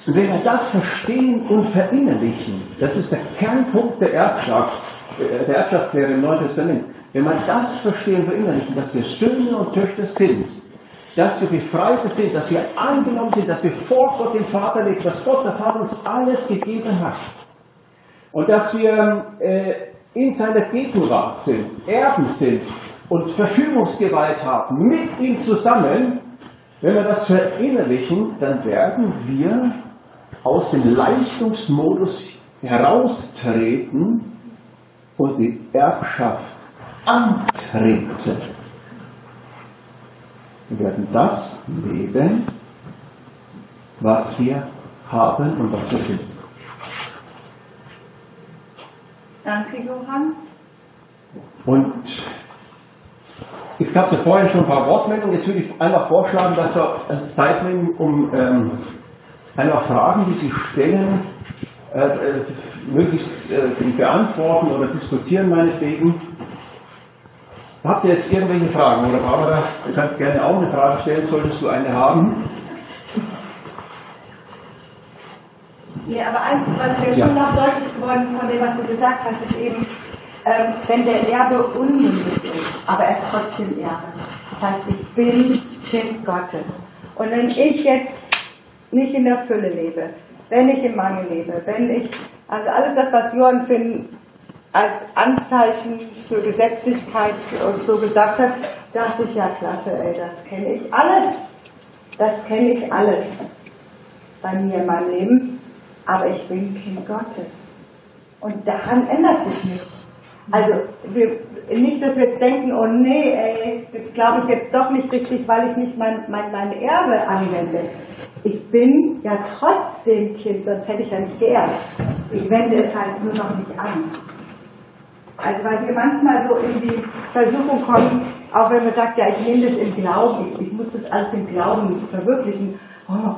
Und wenn wir das verstehen und verinnerlichen, das ist der Kernpunkt der Erbschaft, Erbschaftslehre im Neuen Testament. Wenn wir das verstehen verinnerlichen, dass wir Söhne und Töchter sind, dass wir Befreite sind, dass wir angenommen sind, dass wir vor Gott den Vater leben, dass Gott der Vater uns alles gegeben hat. Und dass wir äh, in seiner Gegenwart sind, Erben sind und Verfügungsgewalt haben, mit ihm zusammen, wenn wir das verinnerlichen, dann werden wir aus dem Leistungsmodus heraustreten und die Erbschaft antreten. Wir werden das leben, was wir haben und was wir sind. Danke, Johann. Und jetzt gab es ja vorher schon ein paar Wortmeldungen. Jetzt würde ich einfach vorschlagen, dass wir Zeit nehmen, um ähm, einfach Fragen, die Sie stellen, äh, möglichst äh, beantworten oder diskutieren, meinetwegen. Habt ihr jetzt irgendwelche Fragen? Oder Barbara, du kannst gerne auch eine Frage stellen, solltest du eine haben. Ja, aber eins, was mir Ja. schon noch deutlich geworden ist von dem, was du gesagt hast, ist eben, ähm, wenn der Erbe unmündig ist, aber er ist trotzdem Erbe. Das heißt, ich bin Kind Gottes. Und wenn ich jetzt nicht in der Fülle lebe, wenn ich im Mangel lebe, wenn ich, also alles das, was Johann Finn als Anzeichen für Gesetzlichkeit und so gesagt hat, dachte ich, ja klasse, ey, das kenne ich alles. Das kenne ich alles bei mir in meinem Leben. Aber ich bin Kind Gottes. Und daran ändert sich nichts. Also wir, nicht, dass wir jetzt denken, oh nee, ey, jetzt glaube ich jetzt doch nicht richtig, weil ich nicht mein, mein, mein Erbe anwende. Ich bin ja trotzdem Kind, sonst hätte ich ja nicht geerbt. Ich wende es halt nur noch nicht an. Also weil wir manchmal so in die Versuchung kommen, auch wenn man sagt, ja, ich nehme das im Glauben, ich, muss das alles im Glauben verwirklichen. Oh,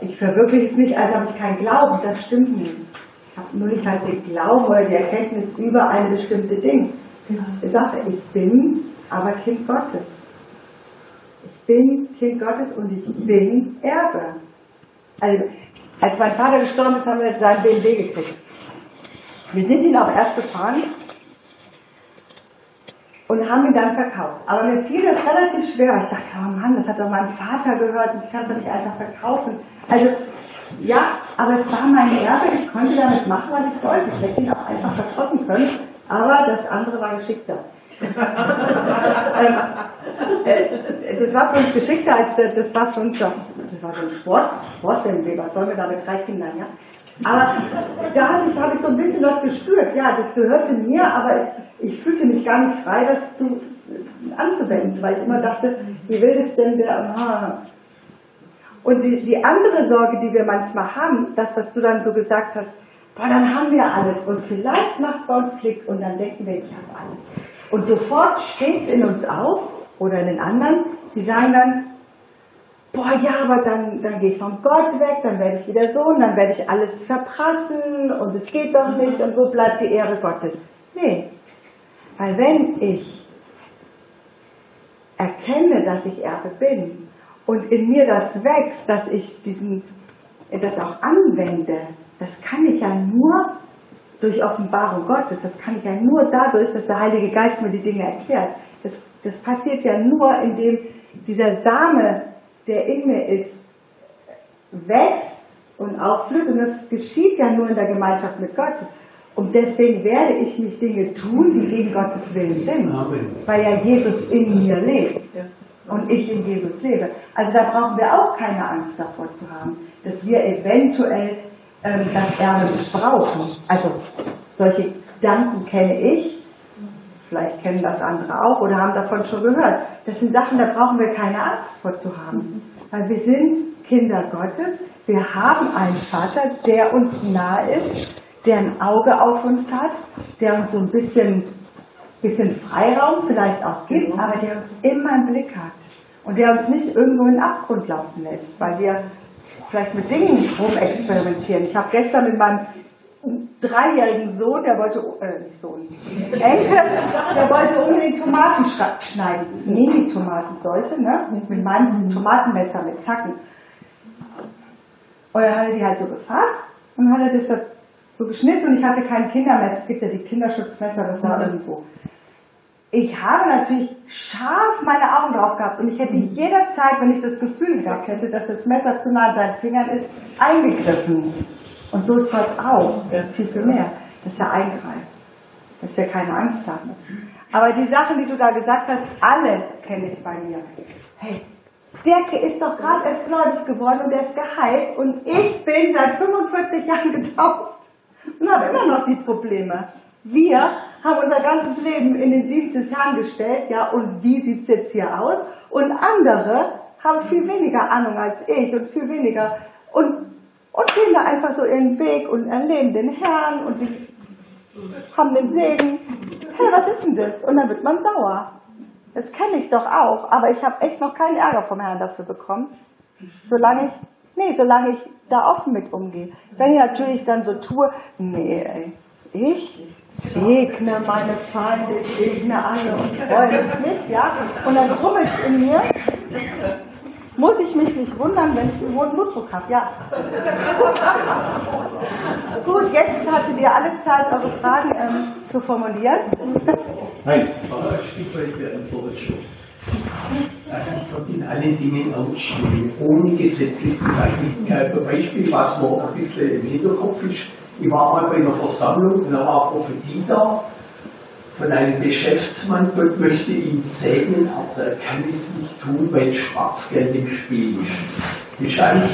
ich verwirkliche es nicht, als habe ich keinen Glauben. Das stimmt nicht. Ich habe nur nicht halt den Glauben oder die Erkenntnis über eine bestimmte Ding. Ich sage, ich bin aber Kind Gottes. Bin Kind Gottes und ich bin Erbe. Also, als mein Vater gestorben ist, haben wir seinen BMW gekriegt. Wir sind ihn auch erst gefahren und haben ihn dann verkauft. Aber mir fiel das relativ schwer. Ich dachte, oh Mann, das hat doch mein Vater gehört und ich kann es doch nicht einfach verkaufen. Also, ja, aber es war mein Erbe. Ich konnte damit machen, was ich wollte. Ich hätte ihn auch einfach verkaufen können. Aber das andere war geschickter. Äh, das war für uns geschickter als das war für uns das, das war so ein Sport, Sport was sollen wir da mit drei Kindern, ja? Aber da habe ich so ein bisschen was gespürt. Ja, das gehörte mir, aber ich, ich fühlte mich gar nicht frei, das zu, anzuwenden, weil ich immer dachte, wie will das denn der. Aha. Und die, die andere Sorge, die wir manchmal haben, das, was du dann so gesagt hast, boah, dann haben wir alles und vielleicht macht es bei uns Klick und dann denken wir, ich habe alles. Und sofort steht es in uns auf oder in den anderen, die sagen dann, boah, ja, aber dann, dann gehe ich von Gott weg, dann werde ich wieder so und dann werde ich alles verprassen und es geht doch nicht und wo bleibt die Ehre Gottes? Nee, weil wenn ich erkenne, dass ich Erbe bin und in mir das wächst, dass ich diesen, das auch anwende, das kann ich ja nur durch Offenbarung Gottes, das kann ich ja nur dadurch, dass der Heilige Geist mir die Dinge erklärt. Das, das passiert ja nur, indem dieser Same der in mir ist, wächst und aufblüht. Und das geschieht ja nur in der Gemeinschaft mit Gott. Und deswegen werde ich nicht Dinge tun, die gegen Gottes Willen sind. Amen. Weil ja Jesus in mir lebt. Und ich in Jesus lebe. Also da brauchen wir auch keine Angst davor zu haben, dass wir eventuell ähm, das Erbe missbrauchen. Also solche Gedanken kenne ich. Vielleicht kennen das andere auch oder haben davon schon gehört. Das sind Sachen, da brauchen wir keine Angst vor zu haben. Weil wir sind Kinder Gottes. Wir haben einen Vater, der uns nahe ist, der ein Auge auf uns hat, der uns so ein bisschen, bisschen Freiraum vielleicht auch gibt, aber der uns immer im Blick hat. Und der uns nicht irgendwo in den Abgrund laufen lässt, weil wir vielleicht mit Dingen rumexperimentieren. Ich habe gestern mit meinem dreijährigen Sohn, der wollte, äh, nicht Sohn, Enkel, der wollte unbedingt Tomaten schneiden. Mini-Tomaten, solche, ne? Mit meinem Tomatenmesser, mit Zacken. Und dann hat er die halt so gefasst und hat er das so geschnitten und ich hatte kein Kindermesser. Es gibt ja die Kinderschutzmesser, das war irgendwo. Ich habe natürlich scharf meine Augen drauf gehabt und ich hätte jederzeit, wenn ich das Gefühl gehabt hätte, dass das Messer zu nah an seinen Fingern ist, eingegriffen. Und so ist Gott auch, viel, viel mehr, dass er eingreift, dass wir keine Angst haben müssen. Aber die Sachen, die du da gesagt hast, alle kenne ich bei mir. Hey, der ist doch gerade erst gläubig geworden und er ist geheilt und ich bin seit 45 Jahren getauft und habe immer noch die Probleme. Wir haben unser ganzes Leben in den Dienst des Herrn gestellt, ja, und wie sieht es jetzt hier aus? Und andere haben viel weniger Ahnung als ich und viel weniger. Und und gehen da einfach so ihren Weg und erleben den Herrn und die haben den Segen. Hey, was ist denn das? Und dann wird man sauer. Das kenne ich doch auch, aber ich habe echt noch keinen Ärger vom Herrn dafür bekommen. Solange ich, nee, solange ich da offen mit umgehe. Wenn ich natürlich dann so tue, nee, ich segne meine Feinde, segne alle und freue mich mit, ja. Und dann rummelt es in mir muss ich mich nicht wundern, wenn ich einen hohen Blutdruck habe. Ja. Gut, jetzt hattet ihr alle Zeit, eure Fragen ähm, zu formulieren. Schon. Also ich Gott in allen Dingen ausstehen, ohne gesetzlich zu sein. Ein Beispiel, was mir ein bisschen im Hinterkopf ist, ich war mal bei einer Versammlung und da war Prophetie da von einem Geschäftsmann, Gott möchte ihn segnen, aber er kann es nicht tun, weil Schwarzgeld im Spiel ist. Ist eigentlich,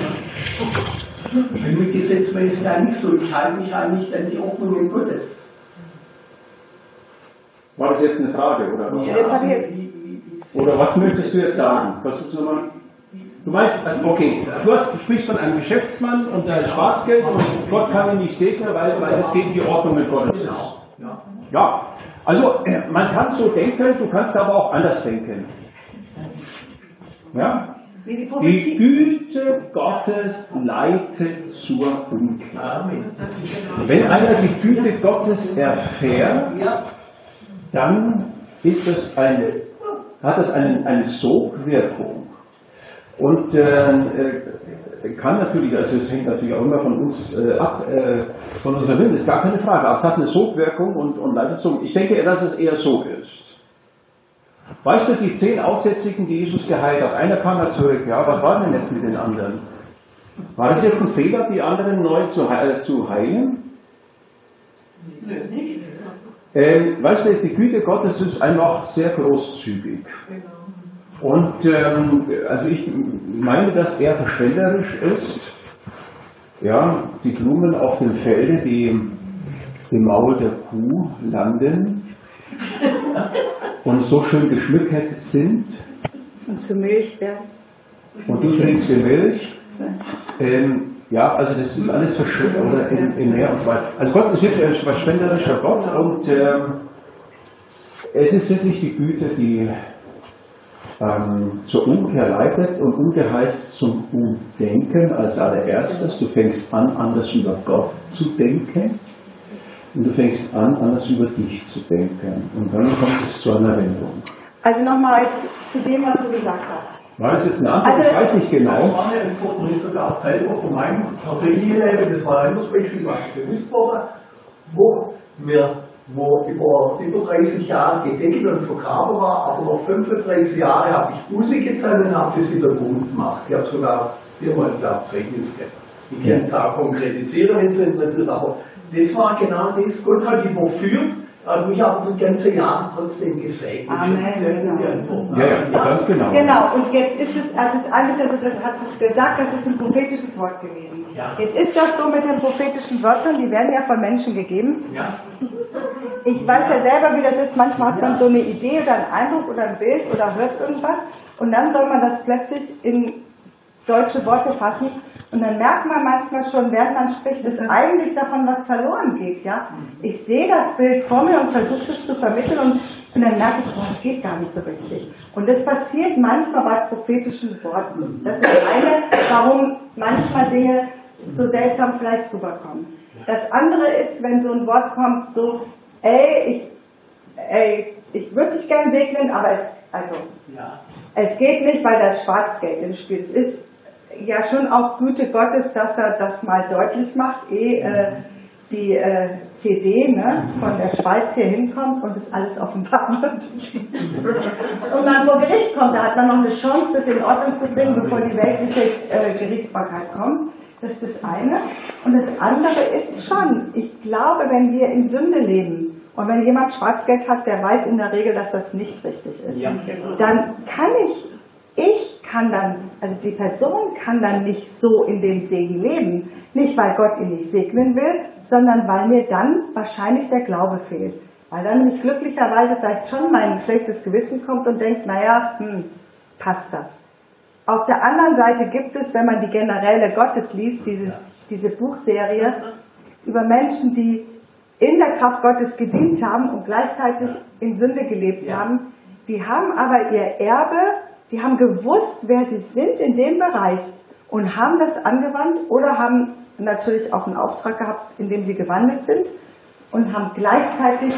gesetzmäßig eigentlich so, ich halte mich eigentlich an die Ordnungen Gottes. War das jetzt eine Frage, oder was? Ja, das habe ich jetzt. Oder was möchtest du jetzt sagen? Versuch's nochmal. Du meinst, also okay, du, hast, du sprichst von einem Geschäftsmann und der Schwarzgeld und Gott kann ihn nicht segnen, weil, weil das gegen die Ordnung mit Gott ist. Ja. Also äh, man kann so denken, du kannst aber auch anders denken. Ja? Die. Güte Gottes leitet zur Umkehr. Wenn einer die Güte Gottes erfährt, dann ist das eine, hat das eine, eine Sogwirkung. Und äh, äh, kann natürlich, also es hängt natürlich auch immer von uns äh, ab, äh, von unserem Willen, ist gar keine Frage, aber es hat eine Sogwirkung und, und leitet zum. Ich denke, dass es eher so ist. Weißt du, die zehn Aussätzigen, die Jesus geheilt hat, einer kam ja zurück, ja, was war denn jetzt mit den anderen? War das jetzt ein Fehler, die anderen neu zu, äh, zu heilen? Ähm, weißt du, die Güte Gottes ist einfach sehr großzügig. Und ähm, also ich meine, dass er verschwenderisch ist. Ja, die Blumen auf dem Felde, die im Maul der Kuh landen und so schön geschmückt sind Und zu Milch werden. und du trinkst die Milch. Ähm, ja, also das ist alles verschwendet oder im, im Meer und so weiter. Also Gott ist wirklich ein verschwenderischer Gott und ähm, es ist wirklich die Güte, die ähm, zur Umkehr leitet und Umkehr heißt zum Umdenken als allererstes. Du fängst an, anders über Gott zu denken und du fängst an, anders über dich zu denken. Und dann kommt es zu einer Wendung. Also nochmal jetzt zu dem, was du gesagt hast. War das jetzt eine Antwort? Also- ich weiß nicht Das genau. war eine Antwort, die sogar selber von meinem Leben, das war ein anderes Beispiel, was bewusst wurde, wo mir wo über, über 30 Jahre gedeckelt und vergraben war, aber noch 35 Jahre habe ich Buße getan und habe das wieder gut gemacht. Ich habe sogar viermal, Zeugnis gegeben. Ich kann es auch konkretisieren, wenn es interessiert, aber das war genau das. Gott hat überführt, hat mich aber die ganze Jahre trotzdem gesegnet. Amen, genau. Ja, ja, ganz genau. Genau, und jetzt ist es, also es ist alles, also das hat es gesagt, das ist ein prophetisches Wort gewesen. Ja. Jetzt ist das so mit den prophetischen Wörtern, die werden ja von Menschen gegeben. Ja. Ich weiß ja selber, wie das ist. Manchmal hat man so eine Idee oder einen Eindruck oder ein Bild oder hört irgendwas und dann soll man das plötzlich in deutsche Worte fassen und dann merkt man manchmal schon, während man spricht, dass eigentlich davon was verloren geht. Ja, ich sehe das Bild vor mir und versuche es zu vermitteln und, und dann merke ich, oh, es geht gar nicht so richtig. Und das passiert manchmal bei prophetischen Worten. Das ist eine, warum manchmal Dinge so seltsam vielleicht rüberkommen. Das andere ist, wenn so ein Wort kommt, so, ey, ich, ey, ich würde dich gern segnen, aber es, also, Ja. es geht nicht, weil da Schwarzgeld im Spiel. Ist ja schon auch Güte Gottes, dass er das mal deutlich macht, ehe äh, die äh, CD ne, von der Schweiz hier hinkommt und das alles offenbar wird. und man vor Gericht kommt, da hat man noch eine Chance, das in Ordnung zu bringen, bevor die weltliche äh, Gerichtsbarkeit kommt. Das ist das eine. Und das andere ist schon, ich glaube, wenn wir in Sünde leben und wenn jemand Schwarzgeld hat, der weiß in der Regel, dass das nicht richtig ist, Ja. dann kann ich, ich kann dann, also die Person kann dann nicht so in den Segen leben. Nicht, weil Gott ihn nicht segnen will, sondern weil mir dann wahrscheinlich der Glaube fehlt. Weil dann nämlich glücklicherweise vielleicht schon mein schlechtes Gewissen kommt und denkt, naja, hm, passt das. Auf der anderen Seite gibt es, wenn man die generelle Gottes liest, dieses, diese Buchserie über Menschen, die in der Kraft Gottes gedient haben und gleichzeitig in Sünde gelebt haben, die haben aber ihr Erbe, die haben gewusst, wer sie sind in dem Bereich und haben das angewandt oder haben natürlich auch einen Auftrag gehabt, in dem sie gewandelt sind und haben gleichzeitig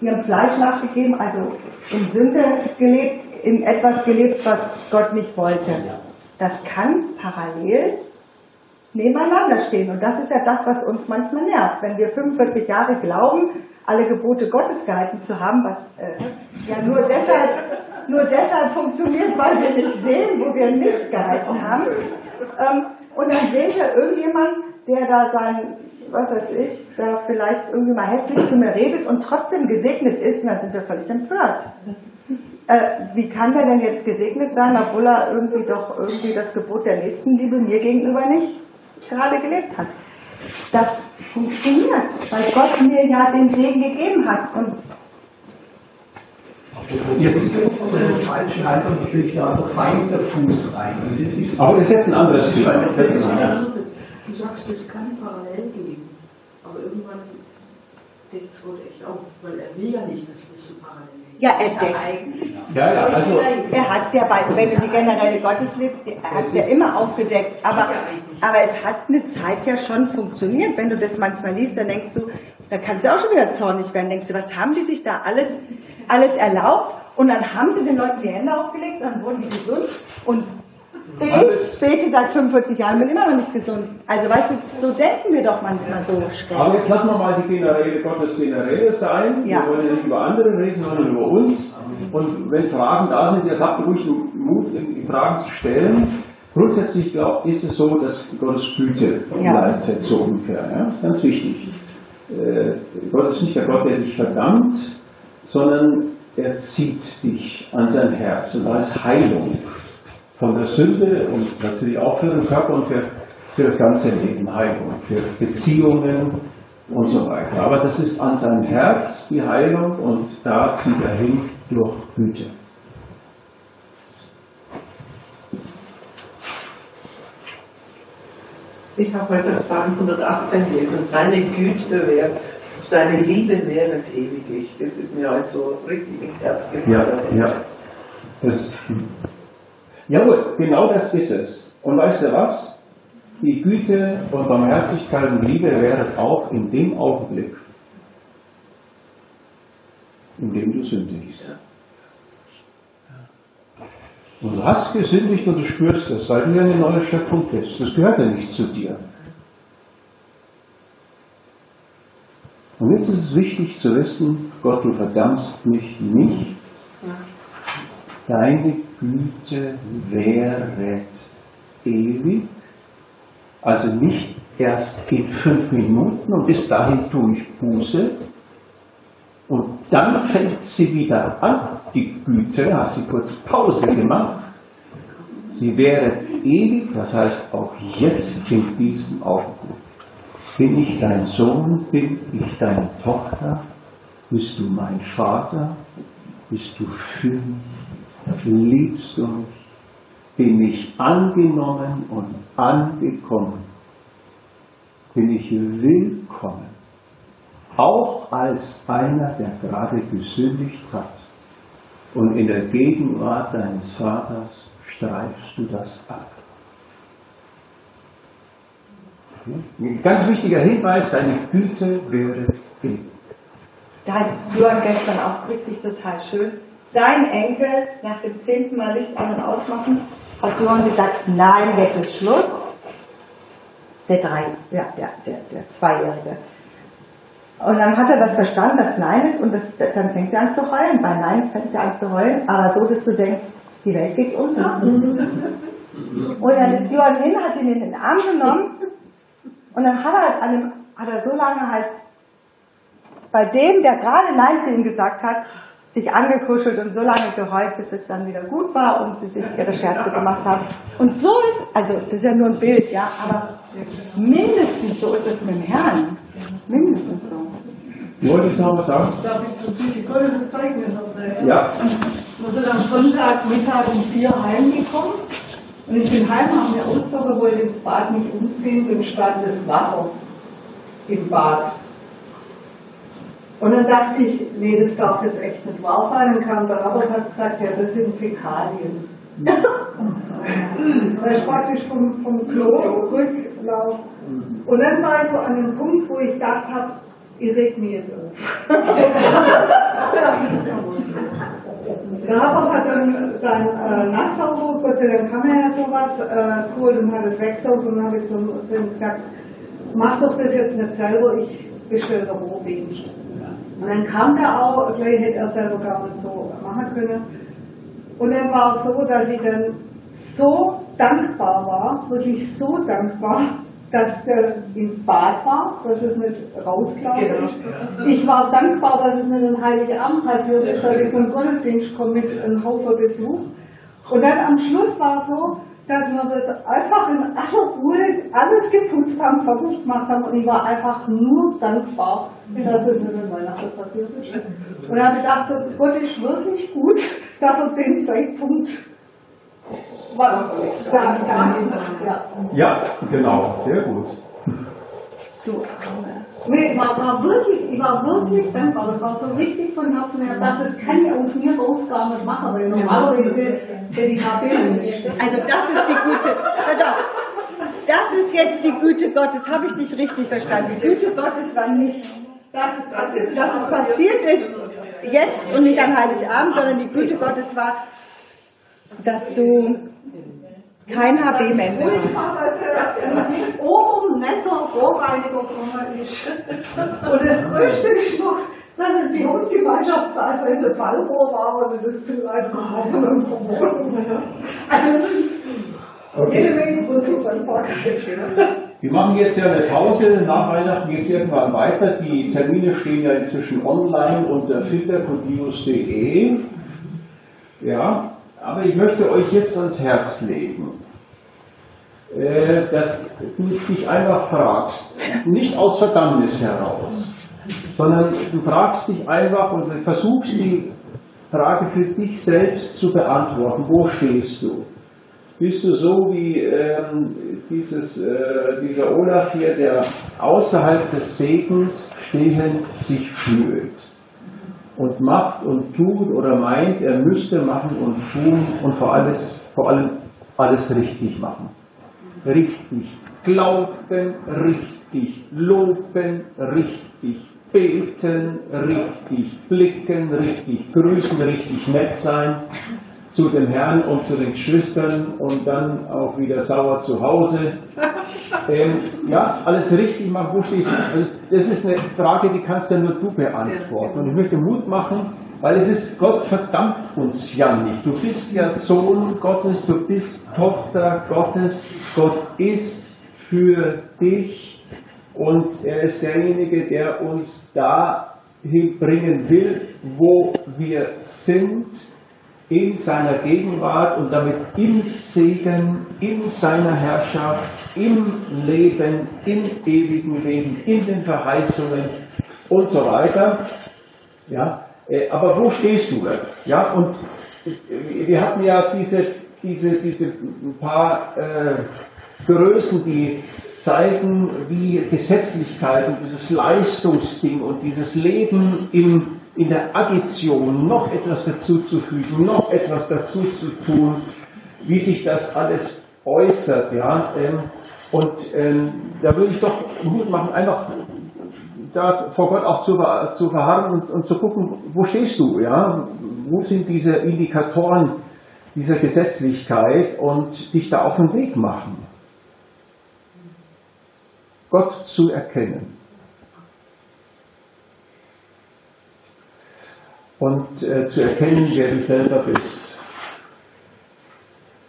ihrem Fleisch nachgegeben, also in Sünde gelebt, in etwas gelebt, was Gott nicht wollte. Das kann parallel nebeneinander stehen. Und das ist ja das, was uns manchmal nervt. Wenn wir 45 Jahre glauben, alle Gebote Gottes gehalten zu haben, was äh, ja nur deshalb, nur deshalb funktioniert, weil wir nicht sehen, wo wir nicht gehalten haben. Ähm, und dann sehen wir irgendjemand, der da sein, was weiß ich, da vielleicht irgendwie mal hässlich zu mir redet und trotzdem gesegnet ist, und dann sind wir völlig empört. Äh, wie kann der denn jetzt gesegnet sein, obwohl er irgendwie doch irgendwie das Gebot der Nächstenliebe mir gegenüber nicht gerade gelebt hat? Das funktioniert, weil Gott mir ja den Segen gegeben hat. Und Jetzt, Von der falschen Haltung kriegt da der Feind der Fuß rein. Und das ist aber das ist jetzt ein anderes Thema. Das ist ein anderes. Du sagst, es kann parallel gehen, aber irgendwann deckt es ich auch, weil er will ja nicht, dass das so parallel ist. Ja, er deckt. Ja, ja, also. Er hat es ja bei, wenn du die generelle Gottes lebst, er hat es ja immer aufgedeckt. Aber, aber es hat eine Zeit ja schon funktioniert. Wenn du das manchmal liest, dann denkst du, da kannst du auch schon wieder zornig werden. Denkst du, was haben die sich da alles, alles erlaubt? Und dann haben sie den Leuten die Hände aufgelegt, dann wurden die gesund. Und ich bete seit 45 Jahren, bin immer noch nicht gesund. Also weißt du, so denken wir doch manchmal so schräg. Aber jetzt lassen wir mal die generelle Gottes generelle sein. Ja. Wir wollen ja nicht über andere reden, sondern über uns. Und wenn Fragen da sind, jetzt habt ruhig Mut, die Fragen zu stellen. Grundsätzlich glaub, ist es so, dass Gottes Güte Ja. leitet, so ungefähr. Ja? Das ist ganz wichtig. Äh, Gott ist nicht der Gott, der dich verdammt, sondern er zieht dich an sein Herz. Und da ist Heilung von der Sünde und natürlich auch für den Körper und für, für das ganze Leben Heilung, für Beziehungen und so weiter. Aber das ist an seinem Herz die Heilung und da zieht er hin durch Güte. Ich habe heute Psalm 118 gelesen. Seine Güte währt, seine Liebe währet ewiglich. Das ist mir halt so richtig ins Herz Ja, gekommen. ja. Das, jawohl, genau das ist es. Und weißt du was? Die Güte und Barmherzigkeit und Liebe wäre auch in dem Augenblick, in dem du sündigst. Und du hast gesündigt und du spürst das, weil du ja eine neue Schöpfung bist. Das gehört ja nicht zu dir. Und jetzt ist es wichtig zu wissen, Gott, du verdammst mich nicht. Deine Güte wäret ewig. Also nicht erst in fünf Minuten und bis dahin tue ich Buße. Und dann fängt sie wieder an, die Güte, hat sie kurz Pause gemacht. Sie wäre ewig, das heißt auch jetzt in diesem Augenblick. Bin ich dein Sohn, bin ich deine Tochter, bist du mein Vater, bist du für mich, liebst du mich, bin ich angenommen und angekommen, bin ich willkommen, auch als einer, der gerade gesündigt hat. Und in der Gegenwart deines Vaters streifst du das ab. Ein ganz wichtiger Hinweis, seine Güte wäre ewig. Da hat Johann gestern ausdrücklich total schön. Sein Enkel nach dem zehnten Mal Licht an und ausmachen, hat Johann gesagt, nein, jetzt ist Schluss. Der drei, ja, der, der, der Zweijährige. Und dann hat er das verstanden, dass Nein ist, und das, dann fängt er an zu heulen. Bei Nein fängt er an zu heulen, aber so, dass du denkst, die Welt geht unter. Und dann ist Johann hin, hat ihn in den Arm genommen, und dann hat er halt an dem, hat er so lange halt bei dem, der gerade Nein zu ihm gesagt hat, sich angekuschelt und so lange geheult, bis es dann wieder gut war und sie sich ihre Scherze gemacht haben. Und so ist, also das ist ja nur ein Bild, ja, aber mindestens so ist es mit dem Herrn. Mindestens so. Wolltest du noch was sagen? Darf ich bezüglich Gottes Zeugnis erzählen? Ja. Wir sind am Sonntagmittag um vier heimgekommen und ich bin heim, habe mir ausgezogen, wollte ins Bad mich umziehen und stand das Wasser im Bad. Und dann dachte ich, nee, das darf jetzt echt nicht wahr sein. Dann kam der Rabbi und hat gesagt, ja, das sind Fäkalien. da ist praktisch vom, vom Klo Rücklauf. Und dann war ich so an dem Punkt, wo ich gedacht habe, ich reg mich jetzt auf. Rabbi hat dann sein äh, Nassauge, Gott sei Dank kann er ja sowas, äh, geholt und hat es weggesaugt und dann habe ich zu ihm gesagt, mach doch das jetzt nicht selber, ich bestelle Rohdienst. Und dann kam der auch, gleich hätte er selber gar nicht so machen können. Und dann war es so, dass ich dann so dankbar war, wirklich so dankbar, dass der im Bad war, dass es nicht rausgelaufen ist. Ich war dankbar, dass es nicht ein heiliger Abend passiert ist, dass ich zum Gottesdienst komme mit einem Haufen Besuch. Und dann am Schluss war es so, dass wir das einfach in aller Ruhe alles geputzt haben, fertig gemacht haben und ich war einfach nur dankbar, dass es nicht in Weihnachten passiert ist. Und dann habe ich gedacht, Gott ist wirklich gut, dass er den Zeitpunkt ja. Ja, genau, sehr gut. Du Arme. Nee, war, war wirklich, ich war wirklich dankbar. Das war so richtig von Herzen her. Ich dachte, das kann ich aus mir raus gar nicht machen, weil normalerweise hätte ich KP nicht. Also das ist die Güte. Pass auf. Das ist jetzt die Güte Gottes. Habe ich dich richtig verstanden? Die Güte Gottes war nicht, Das ist, das ist, dass es passiert ist jetzt und nicht an Heiligabend, sondern die Güte Gottes war, dass du kein HB mehr Ich hast. oben netter Rohrreiniger gekommen ist. Und das Größte ist noch, dass es die Hausgemeinschaft zahlt, weil es ein Fallrohr war und das Zuleiten das war von unserer Wohnung. Also, jede Menge Parkplatz. Wir machen jetzt ja eine Pause. Nach Weihnachten geht es irgendwann weiter. Die Termine stehen ja inzwischen online unter filtercodius.de. Ja, aber ich möchte euch jetzt ans Herz legen, äh, dass du dich einfach fragst, nicht aus Verdammnis heraus, sondern du fragst dich einfach und versuchst die Frage für dich selbst zu beantworten. Wo stehst du? Bist du so wie ähm, dieses, äh, dieser Olaf hier, der außerhalb des Segens stehend sich fühlt und macht und tut oder meint, er müsste machen und tun und vor, alles, vor allem alles richtig machen? Richtig. Glauben richtig. Loben richtig. Beten richtig. Blicken richtig. Grüßen richtig. Nett sein zu dem Herrn und zu den Geschwistern und dann auch wieder sauer zu Hause. Ähm, ja, alles richtig machen, wo stehst? Also, das ist eine Frage, die kannst ja nur du beantworten. Und ich möchte Mut machen, weil es ist, Gott verdammt uns ja nicht. Du bist ja Sohn Gottes, du bist Tochter Gottes. Gott ist für dich und er ist derjenige, der uns dahin bringen will, wo wir sind in seiner Gegenwart und damit im Segen, in seiner Herrschaft, im Leben, im ewigen Leben, in den Verheißungen und so weiter. Ja, äh, aber wo stehst du? Ja, und äh, wir hatten ja diese, diese, diese paar äh, Größen, die zeigen, wie Gesetzlichkeit und dieses Leistungsding und dieses Leben im in der Addition noch etwas dazuzufügen, noch etwas dazu zu tun, wie sich das alles äußert, ja. Ähm, und ähm, da würde ich doch Mut machen, einfach da vor Gott auch zu, zu verharren und, und zu gucken, wo stehst du, ja? Wo sind diese Indikatoren dieser Gesetzlichkeit und dich da auf den Weg machen, Gott zu erkennen. Und äh, zu erkennen, wer du selber bist.